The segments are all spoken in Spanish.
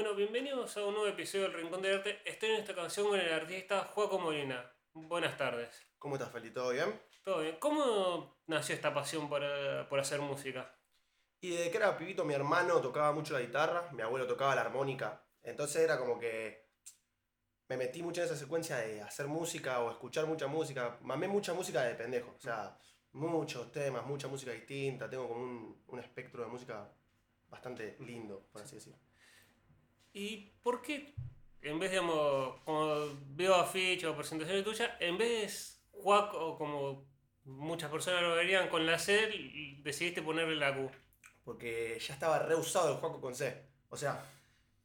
Bueno, bienvenidos a un nuevo episodio del Rincón del Arte. Estoy en esta canción con el artista Juaco Molina. Buenas tardes. ¿Cómo estás, Feli? ¿Todo bien? Todo bien. ¿Cómo nació esta pasión por, por hacer música? Y desde que era pibito, mi hermano tocaba mucho la guitarra, mi abuelo tocaba la armónica. Entonces era como que me metí mucho en esa secuencia de hacer música o escuchar mucha música. Mamé mucha música de pendejo. O sea, muchos temas, mucha música distinta. Tengo como un, un espectro de música bastante lindo, por así decirlo. ¿Y por qué, en vez, digamos, como veo afiches o presentaciones tuyas, en vez de Juaco, como muchas personas lo verían con la C, decidiste ponerle la Q? Porque ya estaba reusado el juego con C. O sea,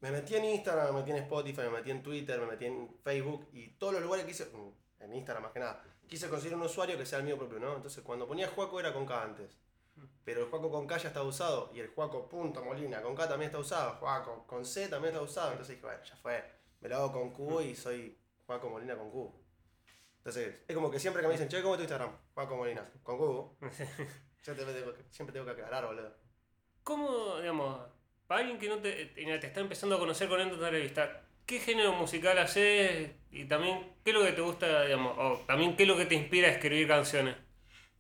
me metí en Instagram, me metí en Spotify, me metí en Twitter, me metí en Facebook y todos los lugares que hice, mm, en Instagram más que nada, quise conseguir un usuario que sea el mío propio, ¿no? Entonces cuando ponía Juaco era con K antes. Pero el Juaco con K ya está usado y el Juaco punto Molina con K también está usado, Juaco con C también está usado. Entonces dije, bueno, ya fue, me lo hago con Q y soy Juaco Molina con Q. Entonces, es como que siempre que me dicen, che, ¿cómo es tu Instagram? Juaco Molina, con Q. siempre, tengo, siempre tengo que aclarar, boludo. ¿Cómo, digamos, para alguien que no te, te está empezando a conocer con esta entrevista, ¿qué género musical haces? Y también, ¿qué es lo que te gusta, digamos, o también qué es lo que te inspira a escribir canciones?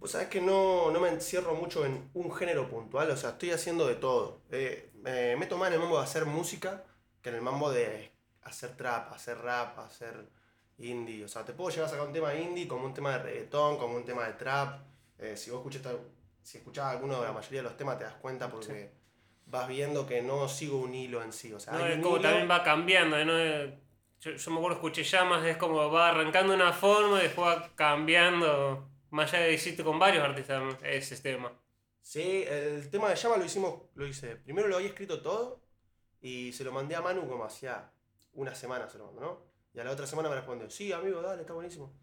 Pues sabes que no, no me encierro mucho en un género puntual, o sea, estoy haciendo de todo. Eh, me meto más en el mambo de hacer música que en el mambo de hacer trap, hacer rap, hacer indie. O sea, te puedo llegar a sacar un tema indie como un tema de reggaetón, como un tema de trap. Eh, si vos escuchas, si escuchás alguno de la mayoría de los temas te das cuenta porque vas viendo que no sigo un hilo en sí. O sea, no, es como hilo- también va cambiando, ¿no? Yo, yo me acuerdo, escuché llamas, es como va arrancando una forma y después va cambiando. Más allá de hiciste con varios artistas ese tema. Sí, el tema de llama lo hicimos, lo hice. Primero lo había escrito todo y se lo mandé a Manu como hacía una semana se lo mandó, ¿no? Y a la otra semana me respondió, sí, amigo, dale, está buenísimo.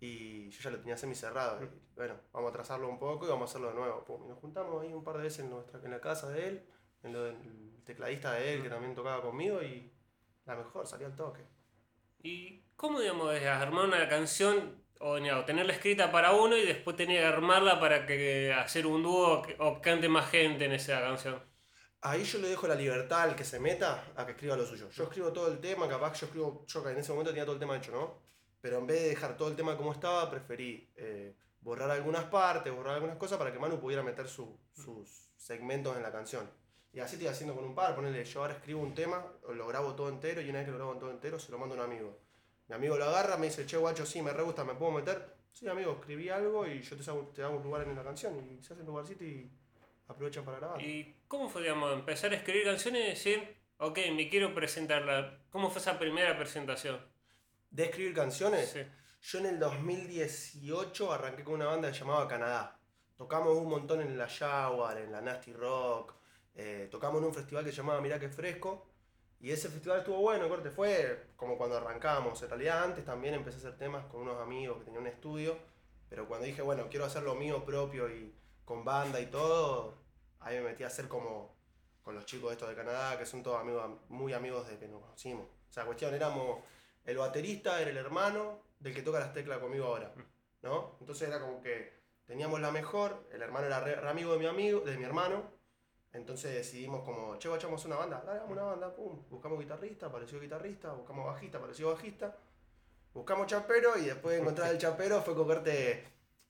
Y yo ya lo tenía semi cerrado. Y bueno, vamos a trazarlo un poco y vamos a hacerlo de nuevo. Pum, Y nos juntamos ahí un par de veces en, nuestra, en la casa de él, en lo del tecladista de él que también tocaba conmigo y la mejor, salió al toque. ¿Y cómo, digamos, armar una canción o, digamos, tenerla escrita para uno y después tener que armarla para que hacer un dúo o cante más gente en esa canción? Ahí yo le dejo la libertad al que se meta a que escriba lo suyo. Yo escribo todo el tema, capaz yo escribo, yo en ese momento tenía todo el tema hecho, ¿no? Pero en vez de dejar todo el tema como estaba, preferí eh, borrar algunas partes, borrar algunas cosas para que Manu pudiera meter su- sus segmentos en la canción. Y así estoy haciendo con un par, ponerle, yo ahora escribo un tema, lo grabo todo entero y una vez que lo grabo todo entero se lo mando a un amigo. Mi amigo lo agarra, me dice, che guacho, sí, me re gusta, ¿me puedo meter? Sí, amigo, escribí algo y yo te hago, te hago un lugar en la canción y se hace un lugarcito y aprovechan para grabar. ¿Y cómo fue, digamos, empezar a escribir canciones y decir, ok, me quiero presentarla? ¿Cómo fue esa primera presentación? De escribir canciones, Sí. yo en el 2018 arranqué con una banda que llamaba Canadá. Tocamos un montón en la Jaguar, en la Nasty Rock, eh, tocamos en un festival que se llamaba Mirá que Fresco. Y ese festival estuvo bueno, corte, fue como cuando arrancamos. En realidad antes también empecé a hacer temas con unos amigos que tenían un estudio. Pero cuando dije, bueno, quiero hacer lo mío propio y con banda y todo, ahí me metí a hacer como con los chicos estos de Canadá, que son todos amigos, muy amigos desde que nos conocimos. O sea, cuestión, éramos, el baterista era el hermano del que toca las teclas conmigo ahora, ¿no? Entonces era como que teníamos la mejor, el hermano era re, re amigo de mi amigo, de mi hermano, entonces decidimos como, che, echamos una banda, dale, una banda, pum, buscamos guitarrista, apareció guitarrista, buscamos bajista, apareció bajista, buscamos chapero y después de encontrar el chapero fue cogerte,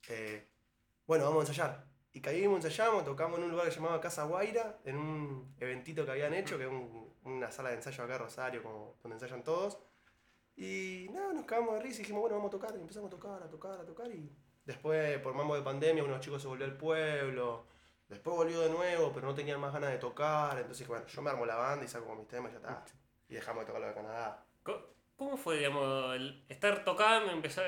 eh, bueno, vamos a ensayar. Y caímos, ensayamos, tocamos en un lugar que se llamaba Casa Guaira, en un eventito que habían hecho, que es un- una sala de ensayo acá en Rosario, como, donde ensayan todos. Y nada, nos cagamos de risa y dijimos, bueno, vamos a tocar. Y empezamos a tocar, a tocar, a tocar. Y después, por mambo de pandemia, unos chicos se volvió al pueblo. Después volvió de nuevo, pero no tenían más ganas de tocar. Entonces, bueno, yo me armo la banda y saco mis temas y ya está. Y dejamos de tocar lo de Canadá. ¿Cómo fue, digamos, el estar tocando, empezar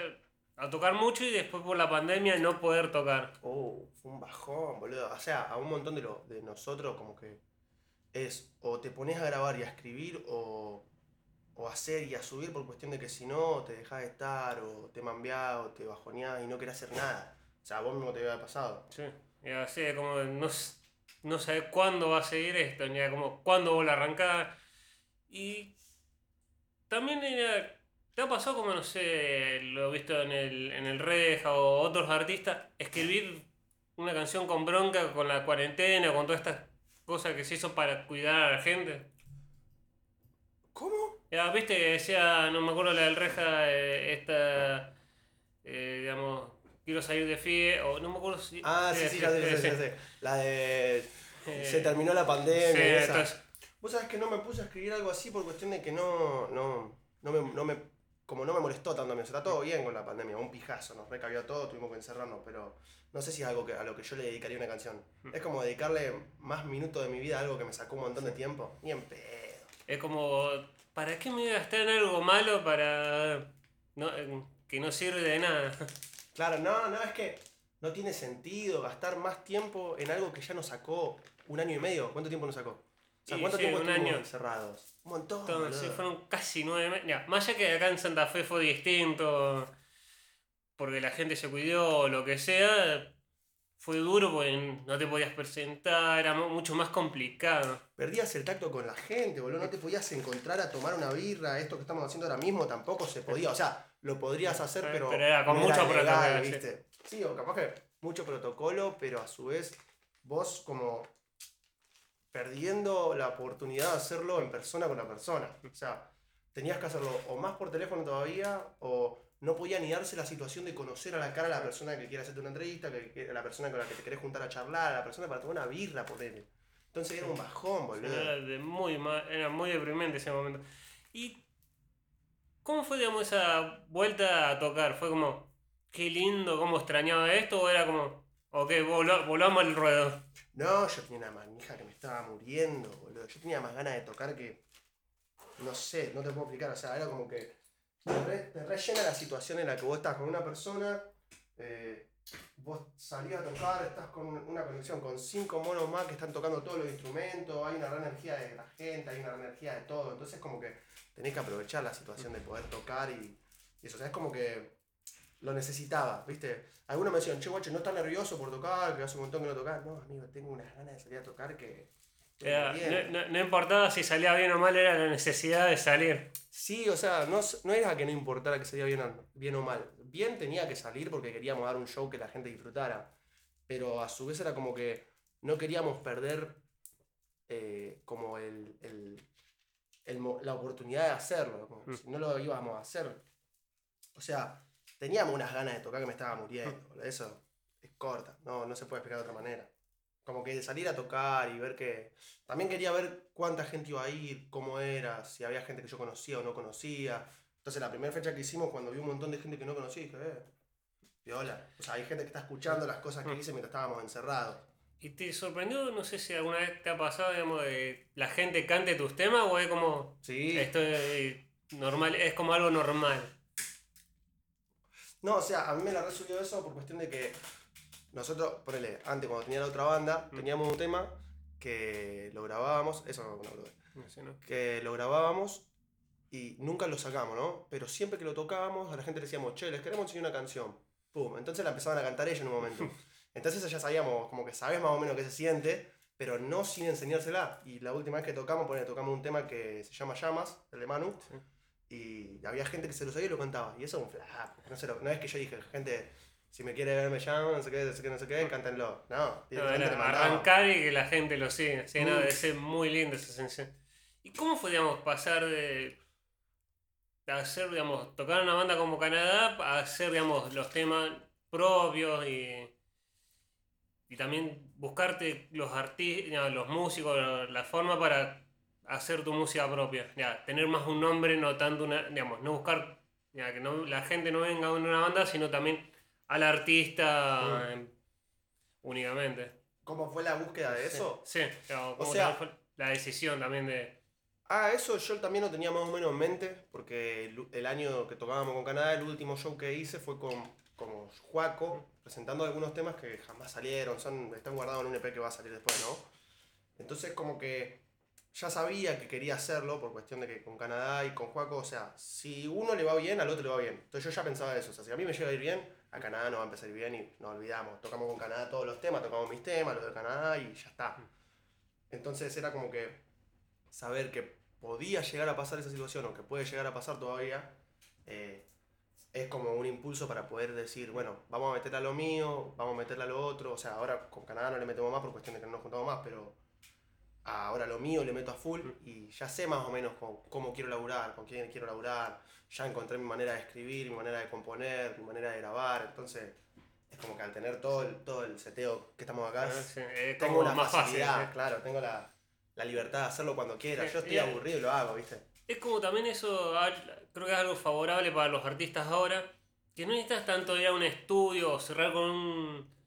a tocar mucho y después por la pandemia no poder tocar? Oh, fue un bajón, boludo. O sea, a un montón de, lo, de nosotros como que es o te pones a grabar y a escribir o, o hacer y a subir por cuestión de que si no te dejas de estar o te mambeás o te bajoneás y no querés hacer nada. O sea, vos mismo te había pasado. Sí. Y así de como no, no sabes cuándo va a seguir esto, ni a como cuándo vuelve a arrancar. Y también era, ¿te ha pasado como, no sé, lo he visto en el, en el Reja o otros artistas, escribir una canción con bronca con la cuarentena, con todas estas cosas que se hizo para cuidar a la gente? ¿Cómo? Ya, viste que decía, no me acuerdo la del reja, eh, esta, eh, digamos, quiero salir de FIE, o no me acuerdo si... Ah, sí, sí, ya sé, ya sé. La de. Eh, Se terminó la pandemia. sí, y esa. entonces, Vos sabés que no me puse a escribir algo así por cuestión de que no. no, no, me, no me- como no me molestó tanto a mí. O sea, está todo bien con la pandemia, un pijazo, nos recabió todo, tuvimos que encerrarnos, pero no sé si es algo que, a lo que yo le dedicaría una canción. Mm. Es como dedicarle más minutos de mi vida a algo que me sacó un montón de tiempo. Ni en pedo. es como, ¿para qué me voy a gastar en algo malo para... No, eh, que no sirve de nada? Claro, no, no, es que no tiene sentido gastar más tiempo en algo que ya nos sacó un año y medio. ¿Cuánto tiempo nos sacó? O sea, ¿cuánto sí, tiempo un año. encerrados? Un montón. Entonces, fueron casi nueve meses. Ya, más allá que acá en Santa Fe fue distinto, porque la gente se cuidó o lo que sea, fue duro porque no te podías presentar, era mu- mucho más complicado. Perdías el tacto con la gente, boludo. No te podías encontrar a tomar una birra. Esto que estamos haciendo ahora mismo tampoco se podía. O sea, lo podrías hacer, pero. pero era con mucho protocolo, sí. ¿viste? Sí, o capaz que mucho protocolo, pero a su vez vos como perdiendo la oportunidad de hacerlo en persona con la persona. O sea, tenías que hacerlo o más por teléfono todavía, o no podía ni darse la situación de conocer a la cara a la persona que quiere hacerte una entrevista, a la persona con la que te querés juntar a charlar, a la persona para tomar una birra, por él. Entonces era un bajón, boludo. Era, de muy era muy deprimente ese momento. ¿Y cómo fue, digamos, esa vuelta a tocar? ¿Fue como, qué lindo, cómo extrañaba esto? ¿O era como, ok, volá- volvamos al ruedo? No, yo tenía una manija que me estaba muriendo, boludo. Yo tenía más ganas de tocar que. No sé, no te puedo explicar. O sea, era como que. Te rellena la situación en la que vos estás con una persona. eh, vos salís a tocar, estás con una conexión con cinco monos más que están tocando todos los instrumentos. Hay una gran energía de la gente, hay una gran energía de todo. Entonces, como que tenés que aprovechar la situación de poder tocar y, y eso. O es como que lo necesitaba, ¿viste? Algunos me decían, che, guacho, no estás nervioso por tocar, que hace un montón que no tocas. No, amigo, tengo unas ganas de salir a tocar que. Estoy Era- muriendo". no, no- no importaba si salía bien o mal, era la necesidad de salir. Sí, o sea, no, no era que no importara que salía bien o, bien o mal. Bien tenía que salir porque queríamos dar un show que la gente disfrutara. Pero a su vez era como que no queríamos perder eh, como el, el- el la oportunidad de hacerlo. como Mm. Si no lo íbamos a hacer. O sea, teníamos unas ganas de tocar que me estaba muriendo. boludo. Eso es corta, no, no se puede explicar de otra manera. Como que salir a tocar y ver que. También quería ver cuánta gente iba a ir, cómo era, si había gente que yo conocía o no conocía. Entonces, la primera fecha que hicimos, cuando vi un montón de gente que no conocía, dije, eh, viola. O sea, hay gente que está escuchando las cosas que hice mientras estábamos encerrados. ¿Y te sorprendió, no sé si alguna vez te ha pasado, digamos, de la gente cante tus temas o es como, Sí. esto es normal, es como algo normal? No, o sea, a mí me la resubió eso por cuestión de que nosotros, ponele, antes cuando tenía la otra banda, Mm. teníamos un tema que lo grabábamos, eso no, no, no, No sé, ¿no? que lo grabábamos y nunca lo sacamos, ¿no? Pero siempre que lo tocábamos, a la gente le decíamos, che, les queremos enseñar una canción. Pum, entonces la empezaban a cantar ellos en un momento. Entonces ya sabíamos, como que sabes más o menos qué se siente, pero no sin enseñársela. Y la última vez que tocamos, ponele, tocamos un tema que se llama Llamas, el de Manu, y había gente que se lo sabía y lo cantaba. Y eso es un flap. No, lo- no es que yo dije, gente, si me quiere ver me llama, no sé qué, no sé qué, no sé qué, cántenlo. No, directamente arrancar y que la gente lo siga. Sí, no, debe ser muy lindo esa sensación. ¿Y cómo fue, digamos, pasar de hacer, digamos, tocar una banda como Canadá a hacer, digamos, los temas propios y, y también buscarte los artistas, los músicos, la- la forma para hacer tu música propia? Ya, tener más un nombre, no tanto una, digamos, no buscar, ya, que no, la gente no venga a una banda, sino también al artista Mm. únicamente. ¿Cómo fue la búsqueda de eso? Sí, o, como sea- fue la decisión también de. Ah, eso yo también lo tenía más o menos en mente, porque el, el año que tocábamos con Canadá, el último show que hice fue con, con Juaco, presentando algunos temas que jamás salieron, son, están guardados en un EP que va a salir después, ¿no? Entonces como que ya sabía que quería hacerlo por cuestión de que con Canadá y con Juaco, o sea, si uno le va bien, al otro le va bien. Entonces yo ya pensaba eso, o sea, si a mí me llega a ir bien, a Canadá no va a empezar bien y nos olvidamos. Tocamos con Canadá todos los temas, tocamos mis temas, los de Canadá y ya está. Entonces era como que saber que podía llegar a pasar esa situación o que puede llegar a pasar todavía, eh, es como un impulso para poder decir, bueno, vamos a meterle a lo mío, vamos a meterle a lo otro. O sea, ahora con Canadá no le metemos más por cuestión de que no nos juntamos más, pero ahora lo mío le meto a full Mm. y ya sé más o menos cómo, cómo quiero laburar, con quién quiero laburar, ya encontré mi manera de escribir, mi manera de componer, mi manera de grabar, entonces es como que al tener todo el, todo el seteo que estamos acá, Ah, sí, es tengo fácil. facilidad, ¿eh? claro, tengo la, la libertad de hacerlo cuando quiera, yo estoy aburrido y lo hago, ¿viste? Es como también eso, creo que es algo favorable para los artistas ahora, que no necesitas tanto ir a un estudio o cerrar con un,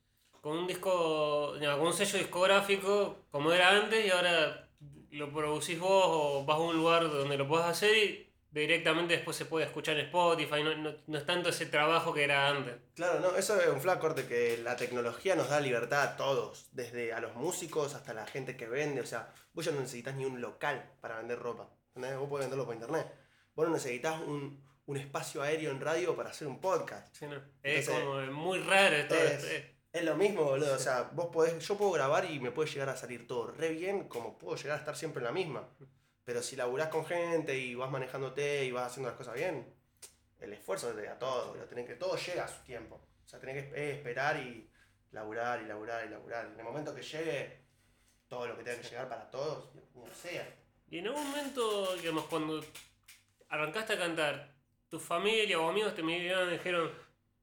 con un disco, no, con un sello discográfico como era antes y ahora lo producís vos o vas a un lugar donde lo puedas hacer y directamente después se puede escuchar en Spotify, no, no, no es tanto ese trabajo que era antes. Claro, no, eso es un flash corte que la tecnología nos da libertad a todos, desde a los músicos hasta la gente que vende, o sea, vos ya no necesitas ni un local para vender ropa, ¿entendés? Vos podés venderlo por internet. Vos no necesitas un, un espacio aéreo en radio para hacer un podcast. Sí, no, Es como muy raro esto. es- Es lo mismo, boludo, o sea, vos podés, yo puedo grabar y me puede llegar a salir todo re bien, como puedo llegar a estar siempre en la misma. Pero si laburás con gente y vas manejándote y vas haciendo las cosas bien, el esfuerzo es de a todo, lo tenés que, todo llega a su tiempo. O sea, tenés que eh, esperar y laburar y laburar y laburar. En el momento que llegue todo lo que tenga que llegar para todos, no sea. Y en algún momento, digamos, cuando arrancaste a cantar, tu familia o amigos te miraron y dijeron,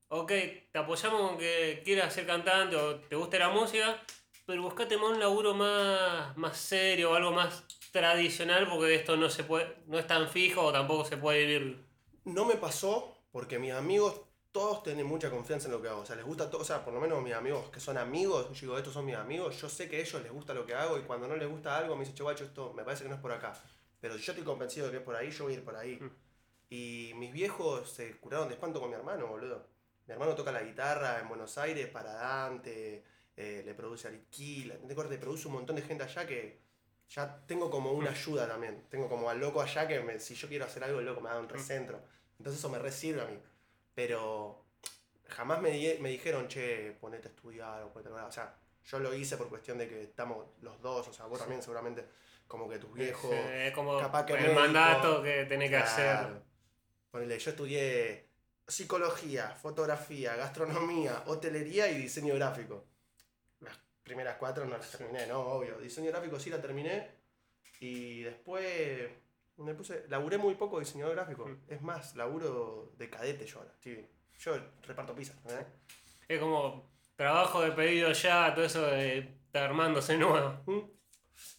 ok, te apoyamos con que quieras ser cantante o te guste la música, pero buscate más un laburo más, más serio o algo más tradicional porque esto no se puede, no es tan fijo o tampoco se puede vivir. No me pasó porque mis amigos todos tienen mucha confianza en lo que hago. O sea, les gusta todo. O sea, por lo menos mis amigos que son amigos, yo digo, estos son mis amigos. Yo sé que a ellos les gusta lo que hago y cuando no les gusta algo me dicen, che, guacho, esto me parece que no es por acá. Pero si yo estoy convencido de que es por ahí, yo voy a ir por ahí. Mm. Y mis viejos se curaron de espanto con mi hermano, boludo. Mi hermano toca la guitarra en Buenos Aires para Dante, eh, le produce a Litquila, Le produce un montón de gente allá que ya tengo como una ayuda también. Tengo como al loco allá que me- si yo quiero hacer algo, el loco me da un recentro. Entonces eso me re sirve a mí. Pero jamás me, di- me dijeron, che, ponete a estudiar o ponete a... O sea, yo lo hice por cuestión de que estamos los dos, o sea, vos también seguramente, como que tus viejos... Es, como capaz que el médico, mandato que tenés que hacer. Ponele, yo estudié psicología, fotografía, gastronomía, hotelería y diseño gráfico. Las primeras cuatro no las terminé, no, obvio. Diseño gráfico sí la terminé. Y después me puse. Laburé muy poco diseñador gráfico. Mm. Es más, laburo de cadete yo ahora. estoy- yo reparto pizza. ¿eh? Es como trabajo de pedido ya, todo eso de armándose nuevo. ¿Mm?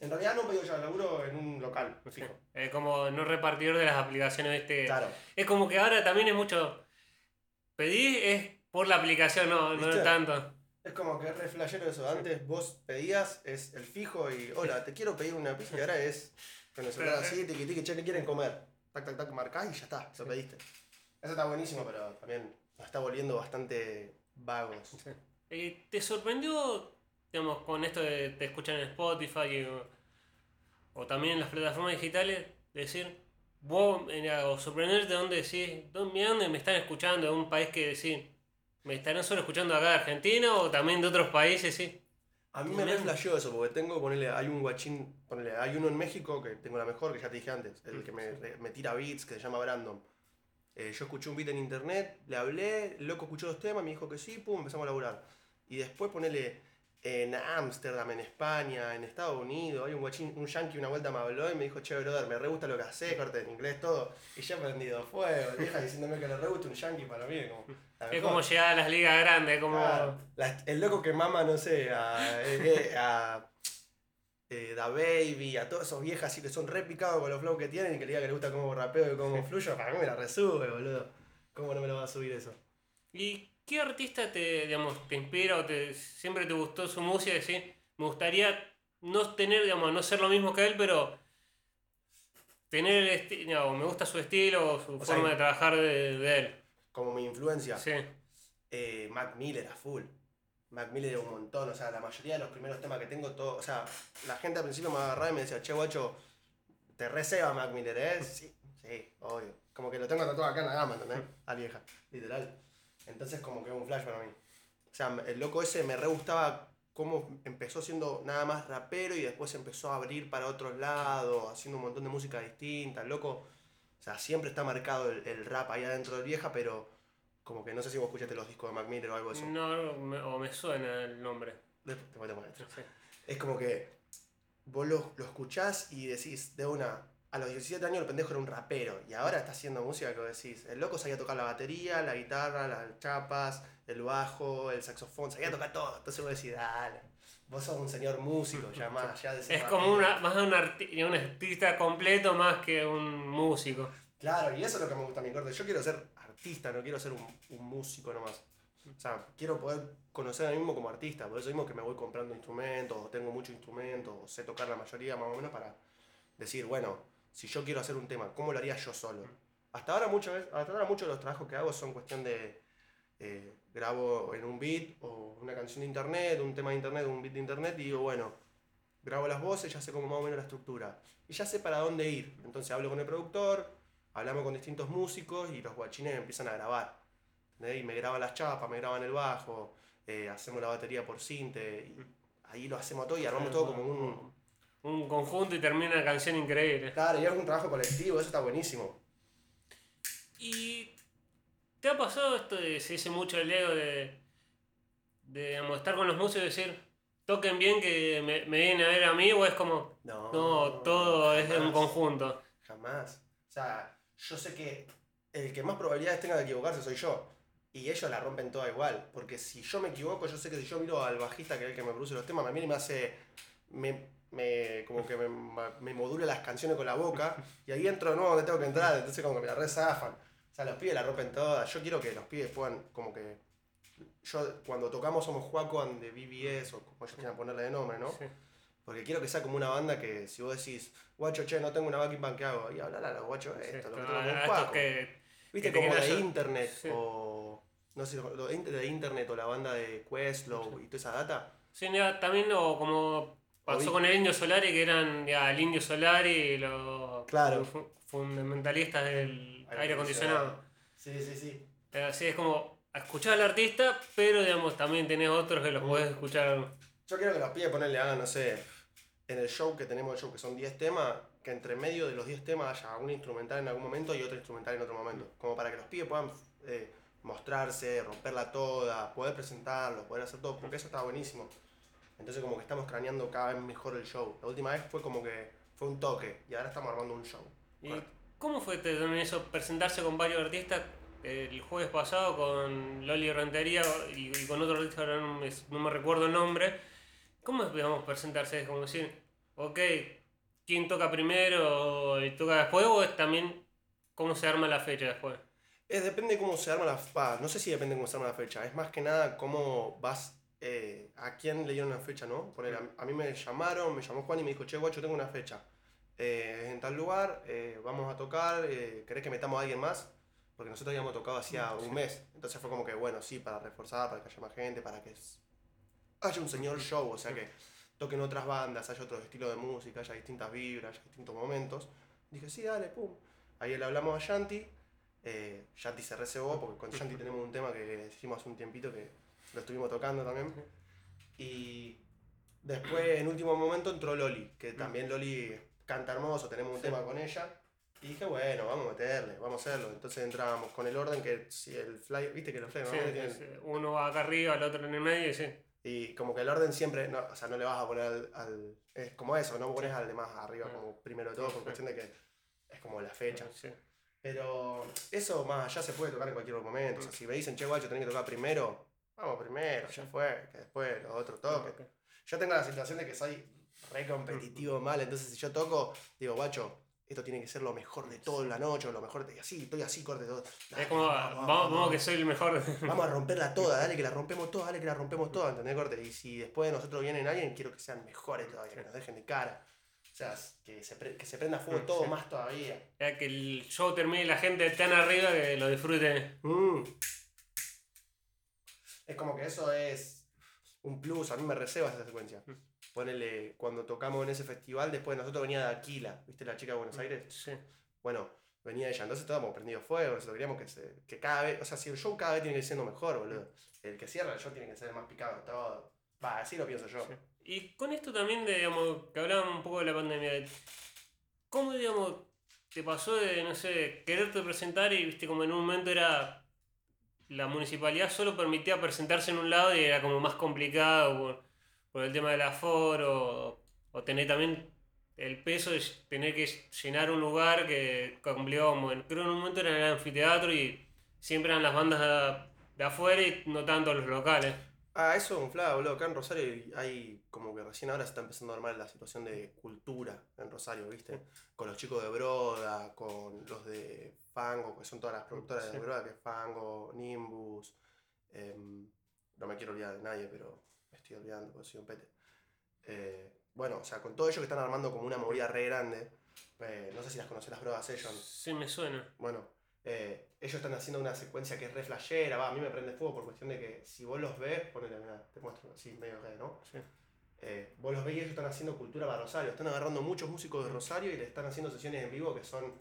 En realidad no pedido yo, laburo en un local, fijo. Es como no repartidor de las aplicaciones, ¿viste? Claro. Es como que ahora también es mucho. Pedí es por la aplicación, no, no tanto. Es como que es re flashero eso. Antes vos pedías, es el fijo y hola, te quiero pedir una pizza y ahora es con el celular así, tiqui tiqui, che, ¿qué quieren comer? Tac, tac, tac, marcás y ya está, lo pediste. Eso está buenísimo, pero también nos está volviendo bastante vagos. Eh, ¿Te sorprendió, digamos, con esto de te escuchan en Spotify o, o también en las plataformas digitales, decir, vos, mira, o sorprenderte de dónde decís, "¿Dó- mira dónde me están escuchando, de un país que decís, me estarán solo escuchando acá de Argentina o también de otros países, sí? A mí me re Tremendo. flasheó eso, porque tengo, ponele, hay un guachín, ponele, hay uno en México que tengo la mejor, que ya te dije antes, el que me, me tira beats, que se llama Brandon. Eh, yo escuché un beat en internet, le hablé, el loco escuchó los temas, me dijo que sí, pum, empezamos a laburar. Y después ponele en Ámsterdam, en España, en Estados Unidos, hay un guachín, un yankee una vuelta me habló y me dijo, che, brother, me re gusta lo que haces, corte en inglés, todo. Y yo he prendido fuego, vieja diciéndome que le re gusta un yankee para mí, como... Es como llegar a las ligas grandes, es como... La- el loco que mama, no sé, a, eh, eh, a eh, Da Baby, a todas esas viejas así que son re picados con los flows que tienen y que le diga que le gusta cómo rapeo y cómo fluyo, para mí me la resube, boludo. ¿Cómo no me lo va a subir eso? ¿Y qué artista te, digamos, te inspira o te, siempre te gustó su música? Decís, me gustaría no tener, digamos, no ser lo mismo que él, pero tener el estilo, me gusta su estilo o su O sea, forma de trabajar de, de él. Como mi influencia. Sí. Eh, Mac Miller a full. Mac Miller un montón, o sea, la mayoría de los primeros temas que tengo, todo, o sea, la gente al principio me agarraba y me decía, che, guacho, te receba Mac Miller, ¿eh? Sí, sí, obvio. Como que lo tengo tatuado acá en la gama, ¿entendés? A vieja, literal. Entonces como que es un flash para mí. O sea, el loco ese me re gustaba cómo empezó siendo nada más rapero y después empezó a abrir para otros lados, haciendo un montón de música distinta. El loco, o sea, siempre está marcado el, el rap ahí adentro de vieja, pero como que no sé si vos escuchaste los discos de Mac Miller o algo de eso. No, me- o me suena el nombre. Después- te muestro. Sí. Es como que vos lo, lo escuchás y decís, de una, a los 17 años el pendejo era un rapero y ahora está haciendo música que decís, el loco sabía tocar la batería, la guitarra, las chapas, el bajo, el saxofón, sabía tocar todo. Entonces vos decís, dale, vos sos un señor músico, ya más, ya de ser Es como rapero". una, más un, arti- un artista completo más que un músico. Claro, y eso es lo que me gusta a mí, corte. Yo quiero ser artista, no quiero ser un, un músico nomás. O sea, quiero poder conocer a mí mismo como artista, por eso mismo que me voy comprando instrumentos, o tengo muchos instrumentos, o sé tocar la mayoría más o menos para decir, bueno, si yo quiero hacer un tema, ¿cómo lo haría yo solo? Hasta ahora, muchas veces, hasta ahora muchos de los trabajos que hago son cuestión de eh, grabo en un beat o una canción de internet, un tema de internet, un beat de internet, y digo, bueno, grabo las voces, ya sé como más o menos la estructura. Y ya sé para dónde ir. Entonces hablo con el productor, hablamos con distintos músicos y los guachines empiezan a grabar. ¿entendés? Y me graban las chapas, me graban el bajo, eh, hacemos la batería por cinte, y ahí lo hacemos todo y armamos todo como un... Un conjunto y termina una canción increíble. Claro, y es un trabajo colectivo, eso está buenísimo. ¿Y te ha pasado esto de, se dice mucho el ego de, de digamos, estar con los músicos y decir, toquen bien que me, me vienen a ver a mí o es como, No, no, todo es de un jamás. conjunto? Jamás. O sea, yo sé que el que más probabilidades tenga de equivocarse soy yo. Y ellos la rompen toda igual. Porque si yo me equivoco, yo sé que si yo miro al bajista, que es el que me produce los temas, me mira y me hace. Me, me- como que me, me modula las canciones con la boca. Y ahí entro de nuevo donde tengo que entrar. Entonces, como que me la rezafan. O sea, los pibes la rompen todas. Yo quiero que los pibes puedan, como que. Yo, cuando tocamos somos Juaco and de BBS, o como ellos quieran ponerle de nombre, ¿no? Sí. Porque quiero que sea como una banda que si vos decís, guacho, che, no tengo una backing band, ¿qué hago? Y hablar a los guachos Sí, esto, lo que esto- tengo con Juaco. que, Viste, que como de yo- internet Sí. o. No sé, lo de internet o la banda de Questlove y toda esa data. Sí, ya, también lo, como pasó Oí. con el Indio Solari, que eran ya, el Indio Solari y los Claro. fu- fundamentalistas del Aire aire acondicionado. Sí, sí, sí. Así es como escuchar al artista, pero digamos también tenés otros que los Mm. podés escuchar. Yo quiero que los pibes ponerle hagan, no sé, en el show que tenemos el show, que son 10 temas, que entre medio de los 10 temas haya un instrumental en algún momento y otro instrumental en otro momento. Como para que los pibes puedan eh, mostrarse, romperla toda, poder presentarlo, poder hacer todo, porque eso está buenísimo. Entonces como que estamos craneando cada vez mejor el show. La última vez fue como que fue un toque y ahora estamos armando un show. ¿Y cómo fue te- también eso, presentarse con varios artistas? El jueves pasado con Loli Rentería y, y con otro artista, ahora no me, no me recuerdo el nombre. ¿Cómo es, digamos, presentarse? Es como decir, ok, ¿quién toca primero y toca después? ¿O es también cómo se arma la fecha después? Es, depende cómo se arma la ah, No sé si depende cómo se arma la fecha. Es más que nada cómo vas. Eh, a quién le dieron una fecha, ¿no? Poner, a, a mí me llamaron, me llamó Juan y me dijo, che, guacho, tengo una fecha. Eh, en tal lugar, eh, vamos a tocar, ¿querés que metamos a alguien más? Porque nosotros habíamos tocado hacía un mes. Entonces fue como que, bueno, sí, para reforzar, para que haya más gente, para que haya un señor show, o sea que toquen otras bandas, haya otro estilo de música, haya distintas vibras, haya distintos momentos. Dije, sí, dale, pum. Ahí le hablamos a Shanti. Eh, Shanti se recebó porque con Shanti tenemos un tema que hicimos hace un tiempito que lo estuvimos tocando también. Y después, en último momento, entró Loli, que también Loli canta hermoso, tenemos un tema con ella. Y dije, bueno, vamos a meterle, vamos a hacerlo. Entonces entrábamos con el orden que si el fly, viste que los flyers Sí, normalmente tienen- es, uno va acá arriba, el otro en el medio y sí. y como que el orden siempre, no, o sea, no le vas a poner al, al- Es como eso, no pones al de más arriba Mm. como primero de todo, por cuestión de que es como la fecha. Sí. Pero eso más allá se puede tocar en cualquier momento. O sea, si me dicen, che, guacho, tenés que tocar primero, vamos primero, ya fue, que después los otros toquen. Ok. Yo tengo la situación de que soy re competitivo mal, entonces si yo toco, digo, guacho, esto tiene que ser lo mejor de todo en la noche, o lo mejor de. Así, estoy así, corte todo. Dale, Es como, vamos, vamos, que soy el mejor. Vamos a romperla toda, dale que la rompemos toda, dale que la rompemos toda, ¿entendés, corte? Y si después de nosotros vienen alguien, quiero que sean mejores todavía, que nos dejen de cara. O sea, que se, que se prenda fuego Mm, todo sí. más todavía. Ya que el show termine y la gente tan arriba que lo disfrute. Mm. Es como que eso es un plus, a mí me receba esa secuencia. Mm. Ponele, cuando tocamos en ese festival, después de nosotros venía de Aquila, ¿viste la chica de Buenos Aires? Sí. Bueno, venía ella, entonces estábamos prendido fuego, nosotros queríamos que, se, que cada vez, o sea, si el show cada vez tiene que ir siendo mejor, boludo. El que cierra el show tiene que ser el más picado todo. Va, así lo pienso yo. Sí. Y con esto también, de, digamos, que hablábamos un poco de la pandemia, ¿cómo, digamos, te pasó de, no sé, quererte presentar y, viste, como en un momento era, la municipalidad solo permitía presentarse en un lado y era como más complicado por, el tema del aforo, o tener también el peso de tener que llenar un lugar que cumplió, bueno, creo en un momento era el anfiteatro y siempre eran las bandas de, de afuera y no tanto los locales. Ah, eso es un flash, boludo. Acá en Rosario hay como que recién ahora se está empezando a armar la situación de cultura en Rosario, ¿viste? Con los chicos de Broda, con los de Fango, que son todas las productoras de Broda, que es Fango, Nimbus. em, no me quiero olvidar de nadie, pero me estoy olvidando porque soy un pete. Eh, bueno, o sea, con todo ello que están armando como una movida re grande. eh, no sé si las conocés las Broda Session. Sí, me suena. Bueno, eh, ellos están haciendo una secuencia que es re flashera, va, a mí me prende fuego por cuestión de que si vos los ves, ponele, mirá, te muestro así, medio re, ¿no? Sí. Eh, vos los ves y ellos están haciendo cultura para Rosario, están agarrando muchos músicos de Rosario y le están haciendo sesiones en vivo que son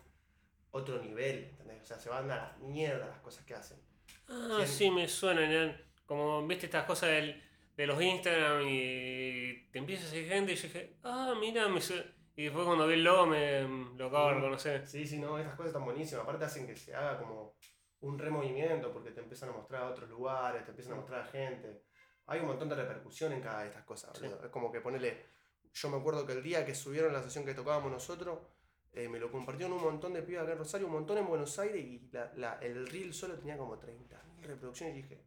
otro nivel, ¿entendés? O sea, se van a la mierda las cosas que hacen. Ah, sí, me suena. ¿no? Como viste estas cosas del- de los Instagram y te empieza a seguir gente y yo dije, ah, mira, me su-". Y después cuando vi el logo me lo acabo de Mm. reconocer. Sí, sí, no, esas cosas están buenísimas. Aparte hacen que se haga como un removimiento porque te empiezan a mostrar a otros lugares, te empiezan a mostrar a gente. Hay un montón de repercusión en cada de estas cosas, Sí. Es como que ponele. Yo me acuerdo que el día que subieron la sesión que tocábamos nosotros, eh, me lo compartieron un montón de pibas acá en Rosario, un montón en Buenos Aires y la, la- el reel solo tenía como 30.000 reproducciones y dije.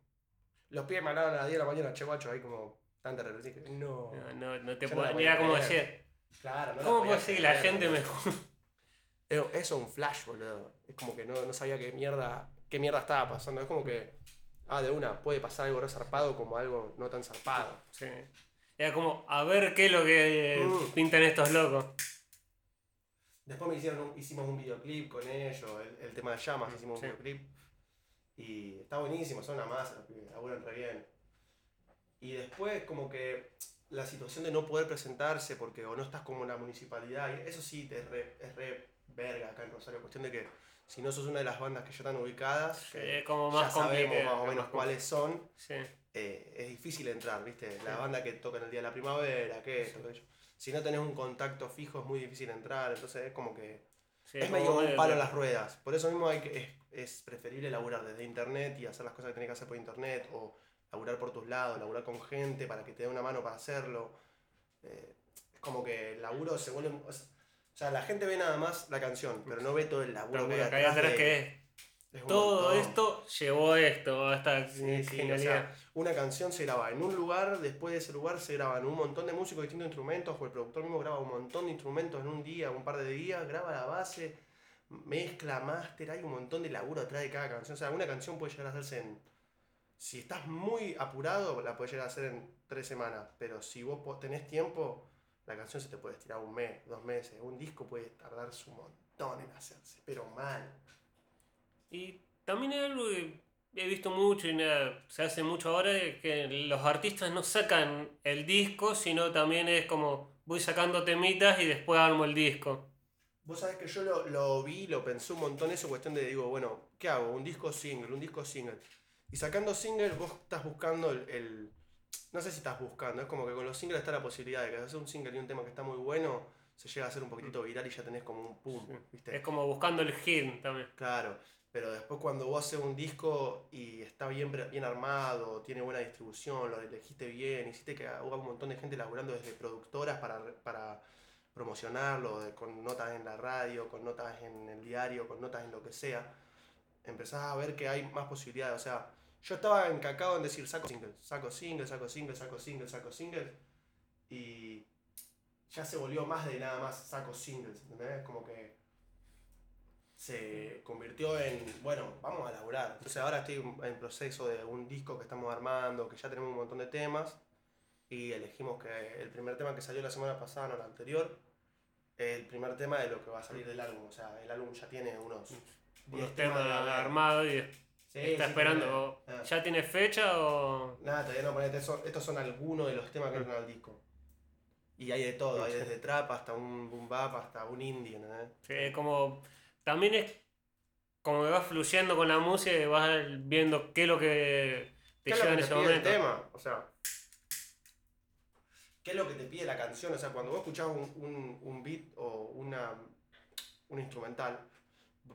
Los pibes me hablaban a las 10 de la mañana, che guacho, ahí como tanta reproducción. No. No, no, no te Yo no puedo, la mira Claro, no ¿cómo puede ser que la gente me Eso eso es un flash, boludo. Es como que no, no sabía qué mierda, qué mierda estaba pasando. Es como que, ah, de una, puede pasar algo re zarpado como algo no tan zarpado. Sí. Era como, a ver qué es lo que eh, Mm. pintan estos locos. Después me hicieron hicimos un videoclip con ellos, el, el tema de llamas, hicimos un videoclip. Y está buenísimo, son una masa, laburan re bien. Y después como que la situación de no poder presentarse porque o no estás como en la municipalidad, eso sí te es re, es re verga acá en Rosario, cuestión de que si no sos una de las bandas que ya están ubicadas, que Es como ya más sabemos complicado. más o menos más cuáles son, Sí. eh, es difícil entrar, ¿viste? La Sí. banda que toca en el día de la primavera, que esto, aquello. Si no tenés un contacto fijo es muy difícil entrar, entonces es como que sí, es como medio un palo que- en las ruedas. Por eso mismo hay que, es, es preferible laburar desde internet y hacer las cosas que tenés que hacer por internet o laburar por tus lados, laburar con gente para que te dé una mano para hacerlo. Eh, es como que el laburo se vuelve... O sea, la gente ve nada más la canción, pero no ve todo el laburo que hay Acá hay de- que es todo esto llevó esto a esta Sí, sí, o genialidad. sea, una canción se graba en un lugar, después de ese lugar se graban un montón de músicos de distintos instrumentos, o el productor mismo graba un montón de instrumentos en un día, un par de días, graba la base, mezcla, máster, hay un montón de laburo atrás de cada canción. O sea, una canción puede llegar a hacerse en. Si estás muy apurado, la puedes llegar a hacer en tres semanas, pero si vos tenés tiempo, la canción se te puede estirar un mes, dos meses. Un disco puede tardarse un montón en hacerse, pero mal. Y también es algo que he visto mucho y nada, se hace mucho ahora, que los artistas no sacan el disco, sino también es como voy sacando temitas y después armo el disco. Vos sabés que yo lo, lo vi, lo pensé un montón eso, cuestión de, digo, bueno, ¿qué hago? Un disco single, un disco single. Y sacando single, vos estás buscando el, el- No sé si estás buscando, es como que con los singles está la posibilidad de que hacer un single y un tema que está muy bueno, se llega a hacer un poquitito viral y ya tenés como un pum, ¿viste? Es como buscando el hit también. Claro, pero después cuando vos haces un disco y está bien, bien armado, tiene buena distribución, lo elegiste bien, hiciste que hubo un montón de gente laburando desde productoras para, para promocionarlo, de- con notas en la radio, con notas en el diario, con notas en lo que sea, empezás a ver que hay más posibilidades. O sea, yo estaba encacado en decir saco singles, saco singles, saco singles, saco singles, saco singles, y ya se volvió más de nada más saco singles, ¿entendés? Como que se convirtió en, bueno, vamos a laburar. Entonces ahora estoy en proceso de un disco que estamos armando, que ya tenemos un montón de temas, y elegimos que el primer tema que salió la semana pasada, no la anterior, el primer tema de lo que va a salir del álbum. O sea, el álbum ya tiene unos 10 Unos temas armados y Sí, está sí, esperando. tiene- ah. ¿Ya tiene fecha o.? Nada, todavía no ponete, son- estos son algunos de los temas que entran al disco. Y hay de todo, hay desde trap hasta un boom bap, hasta un indie, ¿entendés? Sí, como. También es como que vas fluyendo con la música y vas viendo qué es lo que te ¿Qué es lo lleva en que ese pide el momento. tema? O sea, ¿qué es lo que te pide la canción? O sea, cuando vos escuchás un, un, un beat o una, un instrumental,